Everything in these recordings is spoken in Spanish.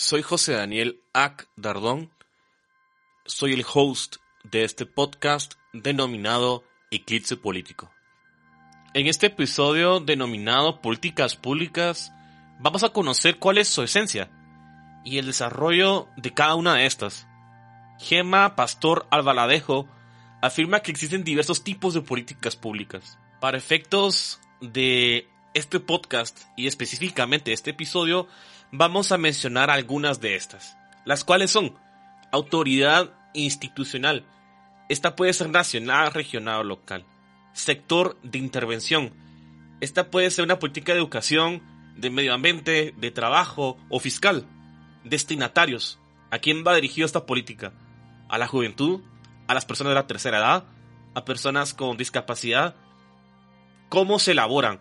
Soy José Daniel Ack Dardón. Soy el host de este podcast denominado Eclipse Político. En este episodio denominado Políticas Públicas, vamos a conocer cuál es su esencia y el desarrollo de cada una de estas. Gema Pastor Albaladejo afirma que existen diversos tipos de políticas públicas. Para efectos de este podcast y específicamente este episodio, vamos a mencionar algunas de estas, las cuales son autoridad institucional. Esta puede ser nacional, regional o local. Sector de intervención. Esta puede ser una política de educación, de medio ambiente, de trabajo o fiscal. Destinatarios. ¿A quién va dirigida esta política? ¿A la juventud? ¿A las personas de la tercera edad? ¿A personas con discapacidad? ¿Cómo se elaboran?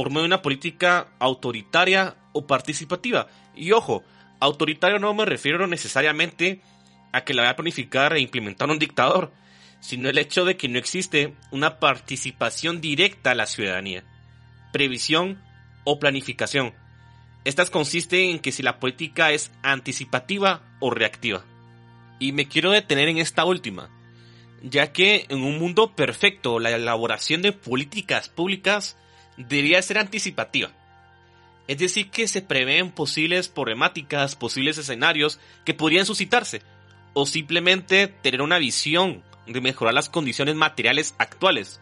¿Por medio de una política autoritaria o participativa? Y ojo, autoritario no me refiero necesariamente a que la vaya a planificar e implementar un dictador, sino el hecho de que no existe una participación directa a la ciudadanía, previsión o planificación. Estas consisten en que si la política es anticipativa o reactiva. Y me quiero detener en esta última, ya que en un mundo perfecto la elaboración de políticas públicas debería ser anticipativa. Es decir, que se prevén posibles problemáticas, posibles escenarios que podrían suscitarse, o simplemente tener una visión de mejorar las condiciones materiales actuales.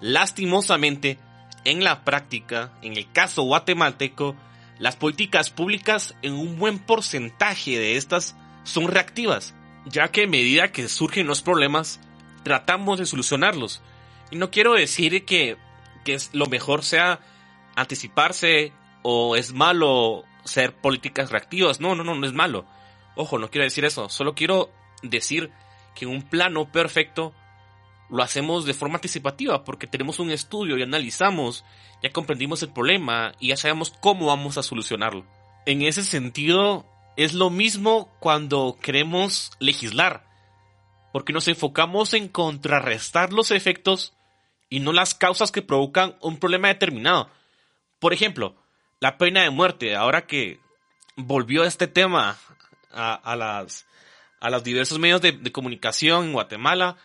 Lastimosamente, en la práctica, en el caso guatemalteco, las políticas públicas en un buen porcentaje de estas son reactivas, ya que a medida que surgen los problemas, tratamos de solucionarlos. Y no quiero decir que, que lo mejor sea anticiparse o es malo ser políticas reactivas. No, no, no, no es malo. Ojo, no quiero decir eso. Solo quiero decir que un plano perfecto lo hacemos de forma anticipativa porque tenemos un estudio y analizamos, ya comprendimos el problema y ya sabemos cómo vamos a solucionarlo. En ese sentido, es lo mismo cuando queremos legislar, porque nos enfocamos en contrarrestar los efectos y no las causas que provocan un problema determinado. Por ejemplo, la pena de muerte, ahora que volvió este tema a, las, a los diversos medios de, comunicación en Guatemala,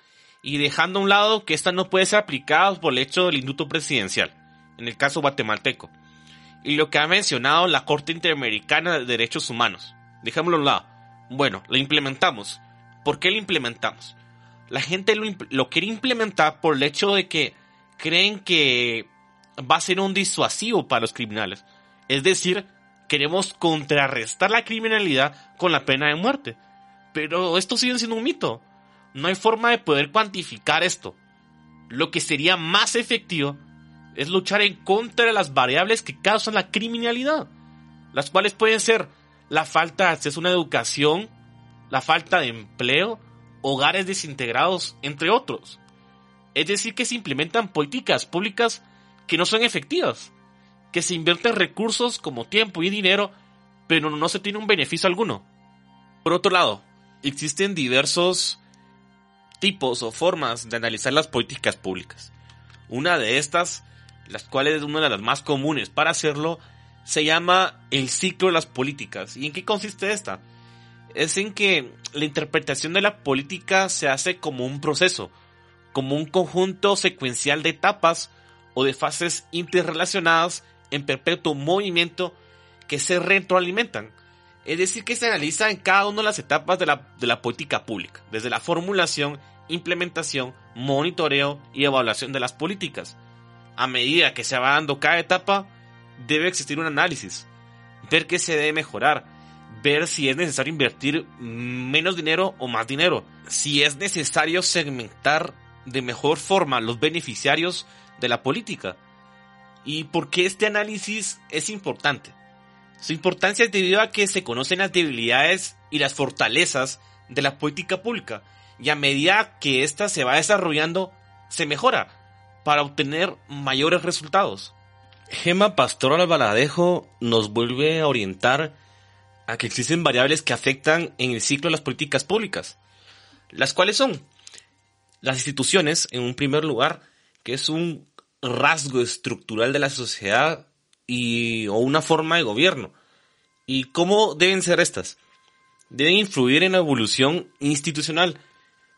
y dejando a un lado que esta no puede ser aplicada por el hecho del indulto presidencial, en el caso guatemalteco, y lo que ha mencionado la Corte Interamericana de Derechos Humanos. Dejémoslo a un lado. Bueno, lo implementamos. ¿Por qué lo implementamos? La gente lo, lo quiere implementar por el hecho de que creen que va a ser un disuasivo para los criminales. Es decir, queremos contrarrestar la criminalidad con la pena de muerte. Pero esto sigue siendo un mito no hay forma de poder cuantificar esto. Lo que sería más efectivo es luchar en contra de las variables que causan la criminalidad, las cuales pueden ser la falta de una educación, la falta de empleo, hogares desintegrados, entre otros. Es decir, que se implementan políticas públicas que no son efectivas, que se invierten recursos como tiempo y dinero, pero no se tiene un beneficio alguno. Por otro lado, existen diversos tipos o formas de analizar las políticas públicas. Una de estas, las cuales es una de las más comunes para hacerlo, se llama el ciclo de las políticas. ¿Y en qué consiste esta? Es en que la interpretación de la política se hace como un proceso, como un conjunto secuencial de etapas o de fases interrelacionadas en perpetuo movimiento que se retroalimentan. Es decir, que se analiza en cada una de las etapas de la, de la política pública, desde la formulación implementación, monitoreo y evaluación de las políticas. A medida que se va dando cada etapa, debe existir un análisis, ver qué se debe mejorar, ver si es necesario invertir menos dinero o más dinero, si es necesario segmentar de mejor forma los beneficiarios de la política. ¿Y por qué este análisis es importante? Su importancia es debido a que se conocen las debilidades y las fortalezas de la política pública y a medida que ésta se va desarrollando, se mejora para obtener mayores resultados. Gema Pastor Albaladejo nos vuelve a orientar a que existen variables que afectan en el ciclo de las políticas públicas, las cuales son las instituciones, en un primer lugar, que es un rasgo estructural de la sociedad y, o una forma de gobierno, ¿Y cómo deben ser estas? Deben influir en la evolución institucional.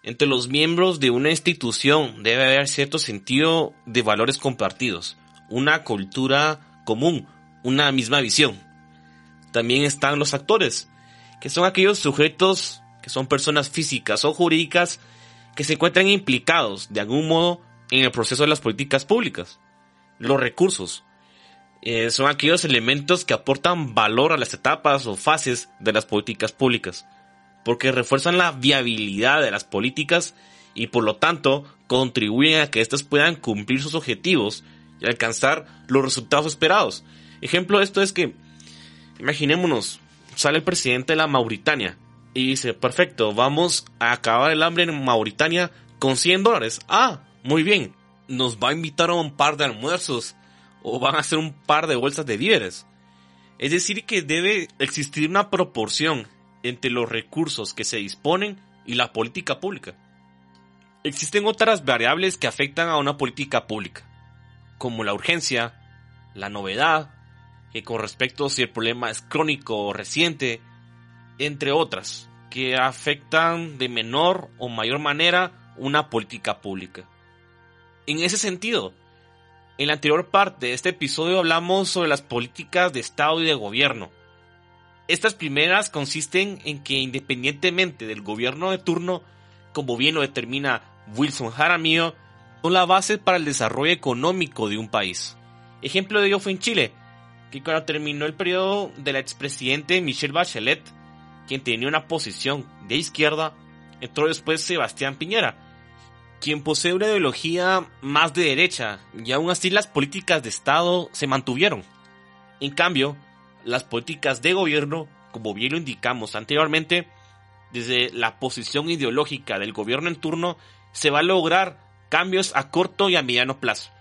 Entre los miembros de una institución debe haber cierto sentido de valores compartidos, una cultura común, una misma visión. También están los actores, que son aquellos sujetos que son personas físicas o jurídicas que se encuentran implicados de algún modo en el proceso de las políticas públicas. Los recursos eh, son aquellos elementos que aportan valor a las etapas o fases de las políticas públicas, porque refuerzan la viabilidad de las políticas y por lo tanto contribuyen a que éstas puedan cumplir sus objetivos y alcanzar los resultados esperados. Ejemplo de esto es que, imaginémonos, sale el presidente de la Mauritania y dice, perfecto, vamos a acabar el hambre en Mauritania con 100 dólares. Ah, muy bien, nos va a invitar a un par de almuerzos o van a hacer un par de bolsas de víveres. Es decir, que debe existir una proporción entre los recursos que se disponen y la política pública. Existen otras variables que afectan a una política pública, como la urgencia, la novedad, que con respecto a si el problema es crónico o reciente, entre otras, que afectan de menor o mayor manera una política pública. En ese sentido, en la anterior parte de este episodio hablamos sobre las políticas de Estado y de gobierno. Estas primeras consisten en que independientemente del gobierno de turno, como bien lo determina Wilson Jaramillo, son la base para el desarrollo económico de un país. Ejemplo de ello fue en Chile, que cuando terminó el periodo del expresidente Michel Bachelet, quien tenía una posición de izquierda, entró después Sebastián Piñera, quien posee una ideología más de derecha, y aún así las políticas de Estado se mantuvieron. En cambio, las políticas de gobierno, como bien lo indicamos anteriormente, desde la posición ideológica del gobierno en turno, se va a lograr cambios a corto y a mediano plazo.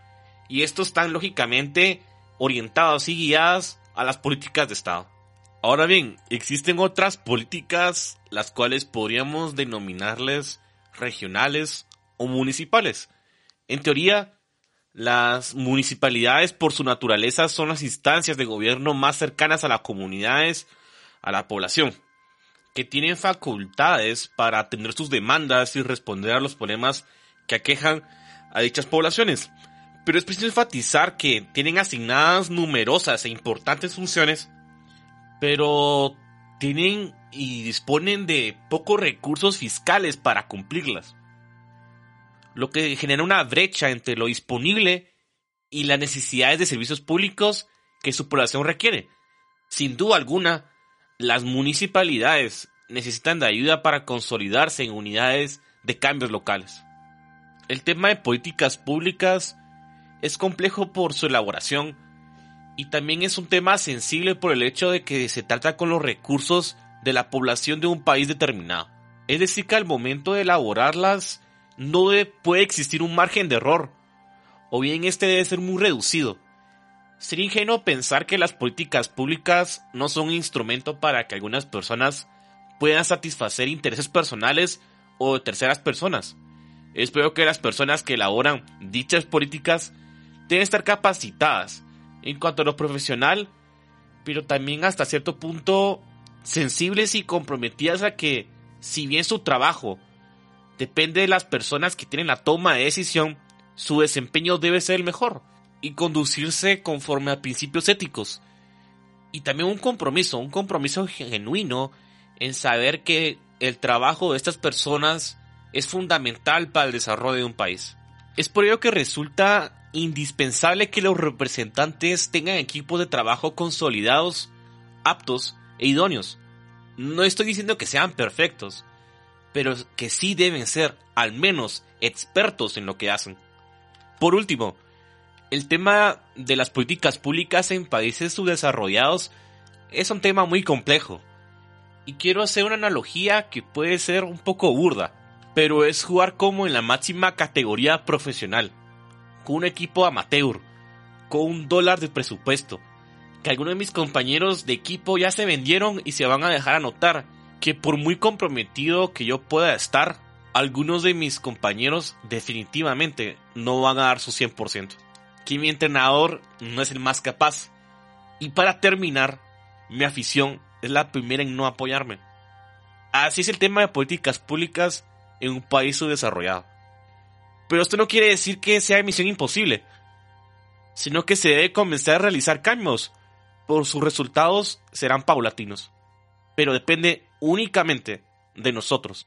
Y estos están lógicamente orientados y guiados a las políticas de Estado. Ahora bien, existen otras políticas las cuales podríamos denominarles regionales o municipales. En teoría, las municipalidades por su naturaleza son las instancias de gobierno más cercanas a las comunidades, a la población, que tienen facultades para atender sus demandas y responder a los problemas que aquejan a dichas poblaciones. Pero es preciso enfatizar que tienen asignadas numerosas e importantes funciones, pero tienen y disponen de pocos recursos fiscales para cumplirlas lo que genera una brecha entre lo disponible y las necesidades de servicios públicos que su población requiere. Sin duda alguna, las municipalidades necesitan de ayuda para consolidarse en unidades de cambios locales. El tema de políticas públicas es complejo por su elaboración y también es un tema sensible por el hecho de que se trata con los recursos de la población de un país determinado. Es decir, que al momento de elaborarlas no puede existir un margen de error, o bien este debe ser muy reducido. Sería ingenuo pensar que las políticas públicas no son un instrumento para que algunas personas puedan satisfacer intereses personales o de terceras personas. Espero que las personas que elaboran dichas políticas deben estar capacitadas en cuanto a lo profesional, pero también hasta cierto punto sensibles y comprometidas a que, si bien su trabajo depende de las personas que tienen la toma de decisión, su desempeño debe ser el mejor y conducirse conforme a principios éticos. Y también un compromiso, un compromiso genuino en saber que el trabajo de estas personas es fundamental para el desarrollo de un país. Es por ello que resulta indispensable que los representantes tengan equipos de trabajo consolidados, aptos e idóneos. No estoy diciendo que sean perfectos, pero que sí deben ser al menos expertos en lo que hacen. Por último, el tema de las políticas públicas en países subdesarrollados es un tema muy complejo. Y quiero hacer una analogía que puede ser un poco burda, pero es jugar como en la máxima categoría profesional, con un equipo amateur, con un dólar de presupuesto, que algunos de mis compañeros de equipo ya se vendieron y se van a dejar anotar que por muy comprometido que yo pueda estar, algunos de mis compañeros definitivamente no van a dar su 100%. Que mi entrenador no es el más capaz. Y para terminar, mi afición es la primera en no apoyarme. Así es el tema de políticas públicas en un país subdesarrollado. Pero esto no quiere decir que sea misión imposible, sino que se debe comenzar a realizar cambios, por sus resultados serán paulatinos. Pero depende únicamente de nosotros.